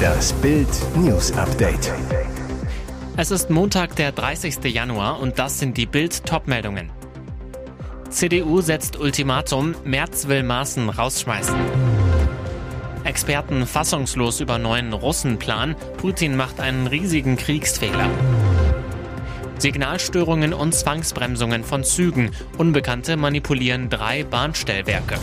Das Bild News Update. Es ist Montag, der 30. Januar und das sind die Bild Topmeldungen. CDU setzt Ultimatum, Merz will Maßen rausschmeißen. Experten fassungslos über neuen Russenplan, Putin macht einen riesigen Kriegsfehler. Signalstörungen und Zwangsbremsungen von Zügen. Unbekannte manipulieren drei Bahnstellwerke.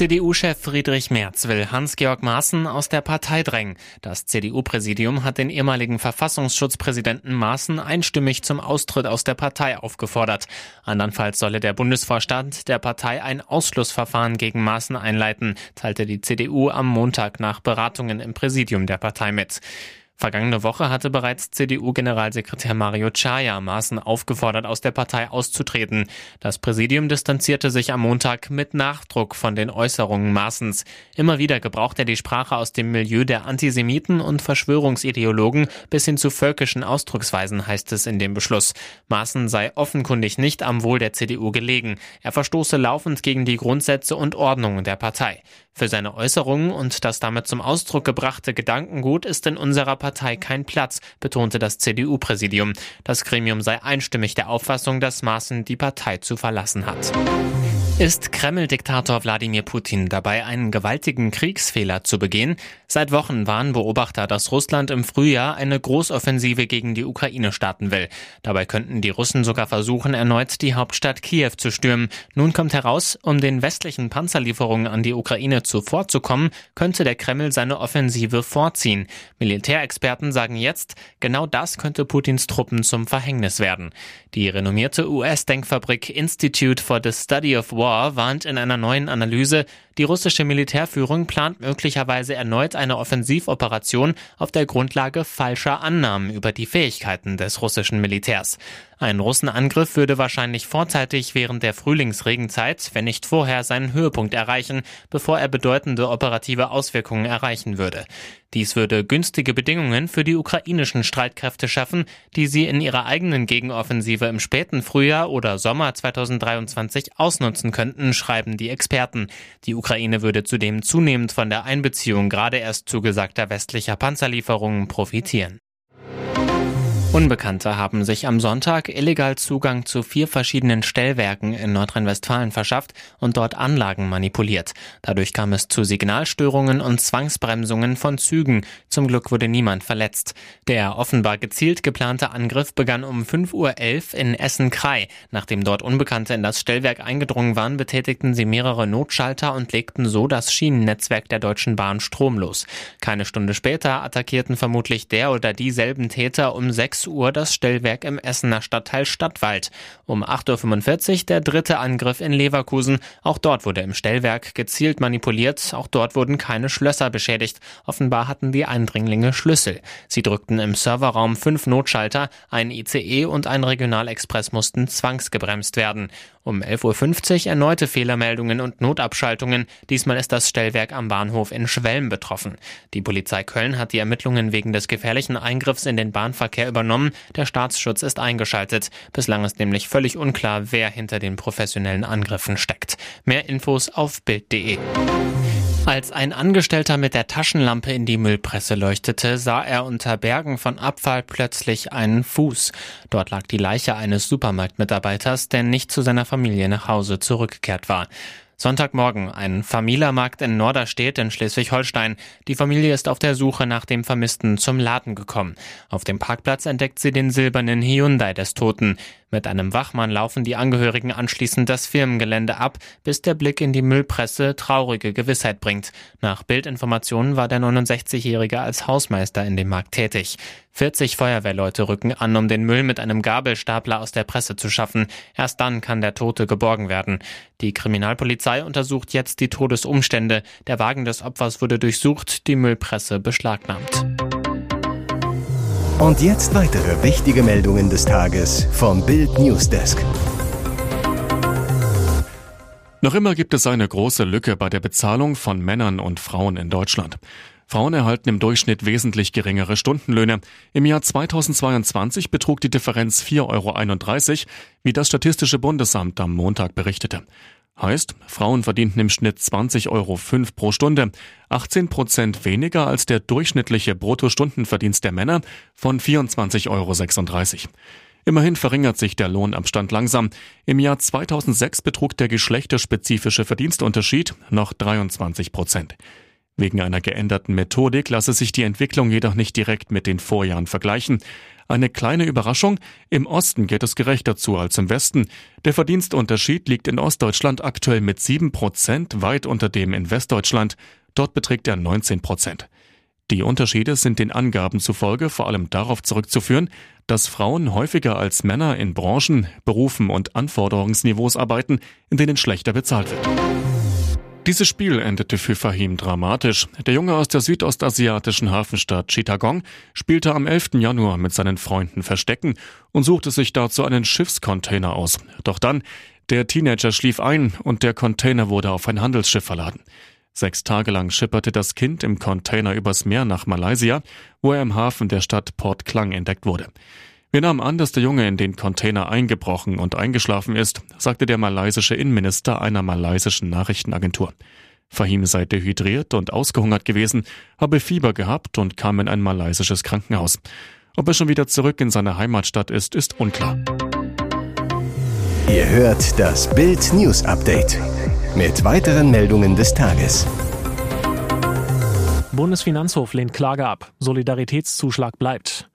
CDU-Chef Friedrich Merz will Hans-Georg Maaßen aus der Partei drängen. Das CDU-Präsidium hat den ehemaligen Verfassungsschutzpräsidenten Maaßen einstimmig zum Austritt aus der Partei aufgefordert. Andernfalls solle der Bundesvorstand der Partei ein Ausschlussverfahren gegen Maaßen einleiten, teilte die CDU am Montag nach Beratungen im Präsidium der Partei mit. Vergangene Woche hatte bereits CDU-Generalsekretär Mario Chaya Maaßen aufgefordert, aus der Partei auszutreten. Das Präsidium distanzierte sich am Montag mit Nachdruck von den Äußerungen Maaßens. Immer wieder gebraucht er die Sprache aus dem Milieu der Antisemiten und Verschwörungsideologen bis hin zu völkischen Ausdrucksweisen, heißt es in dem Beschluss. Maaßen sei offenkundig nicht am Wohl der CDU gelegen. Er verstoße laufend gegen die Grundsätze und Ordnungen der Partei. Für seine Äußerungen und das damit zum Ausdruck gebrachte Gedankengut ist in unserer Partei kein Platz, betonte das CDU-Präsidium. Das Gremium sei einstimmig der Auffassung, dass Maaßen die Partei zu verlassen hat. Ist Kreml-Diktator Wladimir Putin dabei, einen gewaltigen Kriegsfehler zu begehen? Seit Wochen warnen Beobachter, dass Russland im Frühjahr eine Großoffensive gegen die Ukraine starten will. Dabei könnten die Russen sogar versuchen, erneut die Hauptstadt Kiew zu stürmen. Nun kommt heraus, um den westlichen Panzerlieferungen an die Ukraine zuvorzukommen, könnte der Kreml seine Offensive vorziehen. Militärexperten sagen jetzt, genau das könnte Putins Truppen zum Verhängnis werden. Die renommierte US-Denkfabrik Institute for the Study of War War warnt in einer neuen Analyse, die russische Militärführung plant möglicherweise erneut eine Offensivoperation auf der Grundlage falscher Annahmen über die Fähigkeiten des russischen Militärs. Ein Russenangriff würde wahrscheinlich vorzeitig während der Frühlingsregenzeit, wenn nicht vorher, seinen Höhepunkt erreichen, bevor er bedeutende operative Auswirkungen erreichen würde. Dies würde günstige Bedingungen für die ukrainischen Streitkräfte schaffen, die sie in ihrer eigenen Gegenoffensive im späten Frühjahr oder Sommer 2023 ausnutzen könnten, schreiben die Experten. Die Ukraine würde zudem zunehmend von der Einbeziehung gerade erst zugesagter westlicher Panzerlieferungen profitieren. Unbekannte haben sich am Sonntag illegal Zugang zu vier verschiedenen Stellwerken in Nordrhein-Westfalen verschafft und dort Anlagen manipuliert. Dadurch kam es zu Signalstörungen und Zwangsbremsungen von Zügen. Zum Glück wurde niemand verletzt. Der offenbar gezielt geplante Angriff begann um 5.11 Uhr in Essen-Krei. Nachdem dort Unbekannte in das Stellwerk eingedrungen waren, betätigten sie mehrere Notschalter und legten so das Schienennetzwerk der Deutschen Bahn stromlos. Keine Stunde später attackierten vermutlich der oder dieselben Täter um 6 6 Uhr das Stellwerk im Essener Stadtteil Stadtwald. Um 8.45 Uhr der dritte Angriff in Leverkusen. Auch dort wurde im Stellwerk gezielt manipuliert. Auch dort wurden keine Schlösser beschädigt. Offenbar hatten die Eindringlinge Schlüssel. Sie drückten im Serverraum fünf Notschalter. Ein ICE und ein Regionalexpress mussten zwangsgebremst werden. Um 11.50 Uhr erneute Fehlermeldungen und Notabschaltungen. Diesmal ist das Stellwerk am Bahnhof in Schwelm betroffen. Die Polizei Köln hat die Ermittlungen wegen des gefährlichen Eingriffs in den Bahnverkehr übernommen. Der Staatsschutz ist eingeschaltet. Bislang ist nämlich völlig unklar, wer hinter den professionellen Angriffen steckt. Mehr Infos auf Bild.de. Als ein Angestellter mit der Taschenlampe in die Müllpresse leuchtete, sah er unter Bergen von Abfall plötzlich einen Fuß. Dort lag die Leiche eines Supermarktmitarbeiters, der nicht zu seiner Familie nach Hause zurückgekehrt war. Sonntagmorgen, ein Familiermarkt in Norderstedt in Schleswig-Holstein. Die Familie ist auf der Suche nach dem Vermissten zum Laden gekommen. Auf dem Parkplatz entdeckt sie den silbernen Hyundai des Toten. Mit einem Wachmann laufen die Angehörigen anschließend das Firmengelände ab, bis der Blick in die Müllpresse traurige Gewissheit bringt. Nach Bildinformationen war der 69-Jährige als Hausmeister in dem Markt tätig. 40 Feuerwehrleute rücken an, um den Müll mit einem Gabelstapler aus der Presse zu schaffen. Erst dann kann der Tote geborgen werden. Die Kriminalpolizei untersucht jetzt die Todesumstände. Der Wagen des Opfers wurde durchsucht, die Müllpresse beschlagnahmt. Und jetzt weitere wichtige Meldungen des Tages vom Bild Newsdesk. Noch immer gibt es eine große Lücke bei der Bezahlung von Männern und Frauen in Deutschland. Frauen erhalten im Durchschnitt wesentlich geringere Stundenlöhne. Im Jahr 2022 betrug die Differenz 4,31 Euro, wie das Statistische Bundesamt am Montag berichtete. Heißt, Frauen verdienten im Schnitt 20,05 Euro pro Stunde, 18 Prozent weniger als der durchschnittliche Bruttostundenverdienst der Männer von 24,36 Euro. Immerhin verringert sich der Lohnabstand langsam. Im Jahr 2006 betrug der geschlechterspezifische Verdienstunterschied noch 23 Prozent. Wegen einer geänderten Methodik lasse sich die Entwicklung jedoch nicht direkt mit den Vorjahren vergleichen. Eine kleine Überraschung, im Osten geht es gerechter zu als im Westen. Der Verdienstunterschied liegt in Ostdeutschland aktuell mit 7 Prozent weit unter dem in Westdeutschland. Dort beträgt er 19 Prozent. Die Unterschiede sind den Angaben zufolge vor allem darauf zurückzuführen, dass Frauen häufiger als Männer in Branchen, Berufen und Anforderungsniveaus arbeiten, in denen schlechter bezahlt wird. Dieses Spiel endete für Fahim dramatisch. Der Junge aus der südostasiatischen Hafenstadt Chittagong spielte am 11. Januar mit seinen Freunden Verstecken und suchte sich dazu einen Schiffscontainer aus. Doch dann, der Teenager schlief ein und der Container wurde auf ein Handelsschiff verladen. Sechs Tage lang schipperte das Kind im Container übers Meer nach Malaysia, wo er im Hafen der Stadt Port Klang entdeckt wurde. Wir nahmen an, dass der Junge in den Container eingebrochen und eingeschlafen ist, sagte der malaysische Innenminister einer malaysischen Nachrichtenagentur. Fahim sei dehydriert und ausgehungert gewesen, habe Fieber gehabt und kam in ein malaysisches Krankenhaus. Ob er schon wieder zurück in seine Heimatstadt ist, ist unklar. Ihr hört das Bild News Update mit weiteren Meldungen des Tages. Bundesfinanzhof lehnt Klage ab. Solidaritätszuschlag bleibt.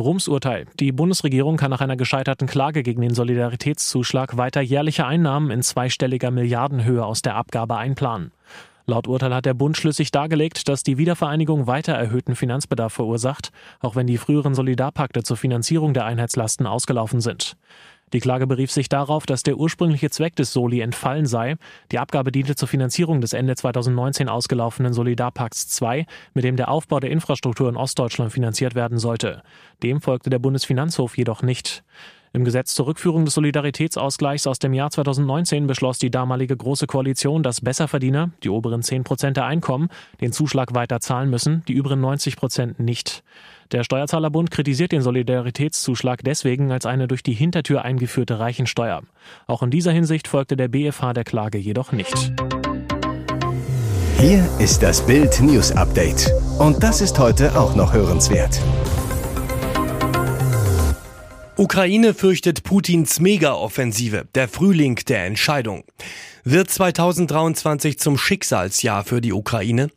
Rums Urteil. Die Bundesregierung kann nach einer gescheiterten Klage gegen den Solidaritätszuschlag weiter jährliche Einnahmen in zweistelliger Milliardenhöhe aus der Abgabe einplanen. Laut Urteil hat der Bund schlüssig dargelegt, dass die Wiedervereinigung weiter erhöhten Finanzbedarf verursacht, auch wenn die früheren Solidarpakte zur Finanzierung der Einheitslasten ausgelaufen sind. Die Klage berief sich darauf, dass der ursprüngliche Zweck des Soli entfallen sei. Die Abgabe diente zur Finanzierung des Ende 2019 ausgelaufenen Solidarpakts II, mit dem der Aufbau der Infrastruktur in Ostdeutschland finanziert werden sollte. Dem folgte der Bundesfinanzhof jedoch nicht. Im Gesetz zur Rückführung des Solidaritätsausgleichs aus dem Jahr 2019 beschloss die damalige Große Koalition, dass Besserverdiener, die oberen 10 Prozent der Einkommen, den Zuschlag weiter zahlen müssen, die übrigen 90 Prozent nicht. Der Steuerzahlerbund kritisiert den Solidaritätszuschlag deswegen als eine durch die Hintertür eingeführte Reichensteuer. Auch in dieser Hinsicht folgte der BFH der Klage jedoch nicht. Hier ist das Bild News Update. Und das ist heute auch noch hörenswert. Ukraine fürchtet Putins Mega-Offensive, der Frühling der Entscheidung. Wird 2023 zum Schicksalsjahr für die Ukraine?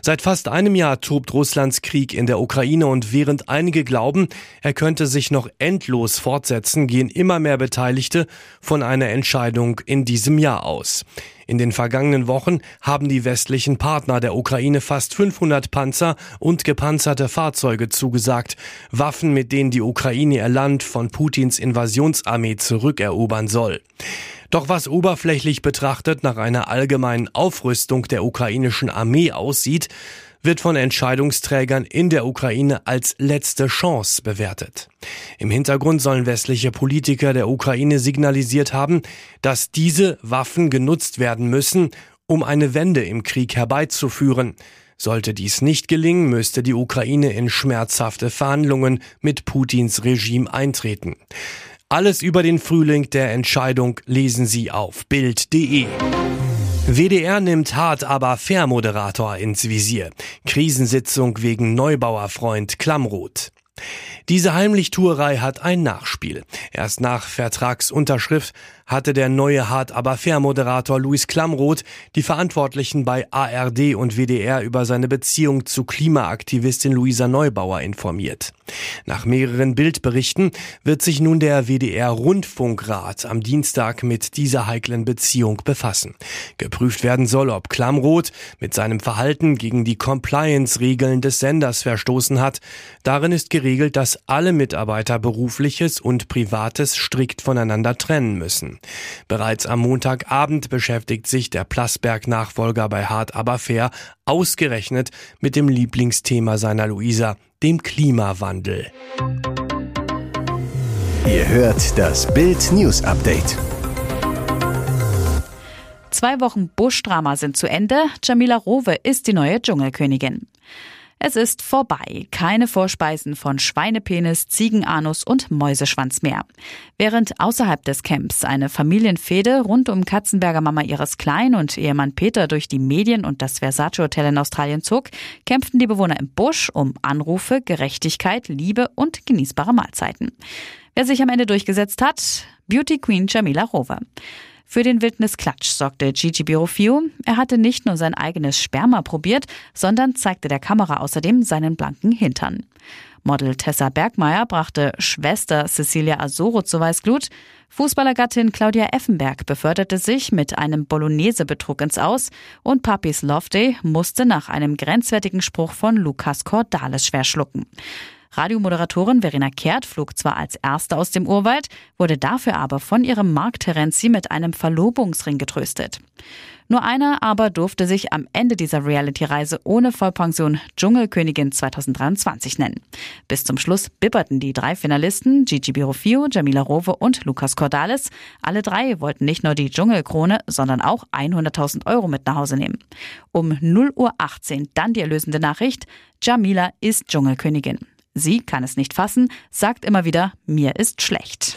Seit fast einem Jahr tobt Russlands Krieg in der Ukraine und während einige glauben, er könnte sich noch endlos fortsetzen, gehen immer mehr Beteiligte von einer Entscheidung in diesem Jahr aus. In den vergangenen Wochen haben die westlichen Partner der Ukraine fast 500 Panzer und gepanzerte Fahrzeuge zugesagt, Waffen, mit denen die Ukraine ihr Land von Putins Invasionsarmee zurückerobern soll. Doch was oberflächlich betrachtet nach einer allgemeinen Aufrüstung der ukrainischen Armee aussieht, wird von Entscheidungsträgern in der Ukraine als letzte Chance bewertet. Im Hintergrund sollen westliche Politiker der Ukraine signalisiert haben, dass diese Waffen genutzt werden müssen, um eine Wende im Krieg herbeizuführen. Sollte dies nicht gelingen, müsste die Ukraine in schmerzhafte Verhandlungen mit Putins Regime eintreten. Alles über den Frühling der Entscheidung lesen Sie auf Bild.de. WDR nimmt hart aber fair Moderator ins Visier. Krisensitzung wegen Neubauerfreund Klammroth. Diese Heimlichtuerei hat ein Nachspiel. Erst nach Vertragsunterschrift hatte der neue Hart aber fair Moderator Luis Klamroth die Verantwortlichen bei ARD und WDR über seine Beziehung zu Klimaaktivistin Luisa Neubauer informiert. Nach mehreren Bildberichten wird sich nun der WDR Rundfunkrat am Dienstag mit dieser heiklen Beziehung befassen. Geprüft werden soll, ob Klamroth mit seinem Verhalten gegen die Compliance-Regeln des Senders verstoßen hat. Darin ist geregelt, dass alle Mitarbeiter berufliches und privates strikt voneinander trennen müssen. Bereits am Montagabend beschäftigt sich der Plasberg-Nachfolger bei Hart aber fair ausgerechnet mit dem Lieblingsthema seiner Luisa, dem Klimawandel. Ihr hört das Bild News Update. Zwei Wochen Buschdrama sind zu Ende. Jamila Rowe ist die neue Dschungelkönigin. Es ist vorbei. Keine Vorspeisen von Schweinepenis, Ziegenanus und Mäuseschwanz mehr. Während außerhalb des Camps eine Familienfehde rund um Katzenberger Mama ihres Klein und Ehemann Peter durch die Medien und das Versace Hotel in Australien zog, kämpften die Bewohner im Busch um Anrufe, Gerechtigkeit, Liebe und genießbare Mahlzeiten. Wer sich am Ende durchgesetzt hat? Beauty Queen Jamila Rover. Für den Wildnisklatsch sorgte Gigi Birofio. Er hatte nicht nur sein eigenes Sperma probiert, sondern zeigte der Kamera außerdem seinen blanken Hintern. Model Tessa Bergmeier brachte Schwester Cecilia Azoro zu Weißglut. Fußballergattin Claudia Effenberg beförderte sich mit einem Bolognese-Betrug ins Aus und Papis Loveday musste nach einem grenzwertigen Spruch von Lukas Cordalis schwer schlucken. Radiomoderatorin Verena Kehrt flog zwar als Erste aus dem Urwald, wurde dafür aber von ihrem Mark Terenzi mit einem Verlobungsring getröstet. Nur einer aber durfte sich am Ende dieser Reality-Reise ohne Vollpension Dschungelkönigin 2023 nennen. Bis zum Schluss bibberten die drei Finalisten Gigi Birofio, Jamila Rowe und Lukas Cordalis. Alle drei wollten nicht nur die Dschungelkrone, sondern auch 100.000 Euro mit nach Hause nehmen. Um 0 Uhr 18 dann die erlösende Nachricht, Jamila ist Dschungelkönigin. Sie kann es nicht fassen, sagt immer wieder, mir ist schlecht.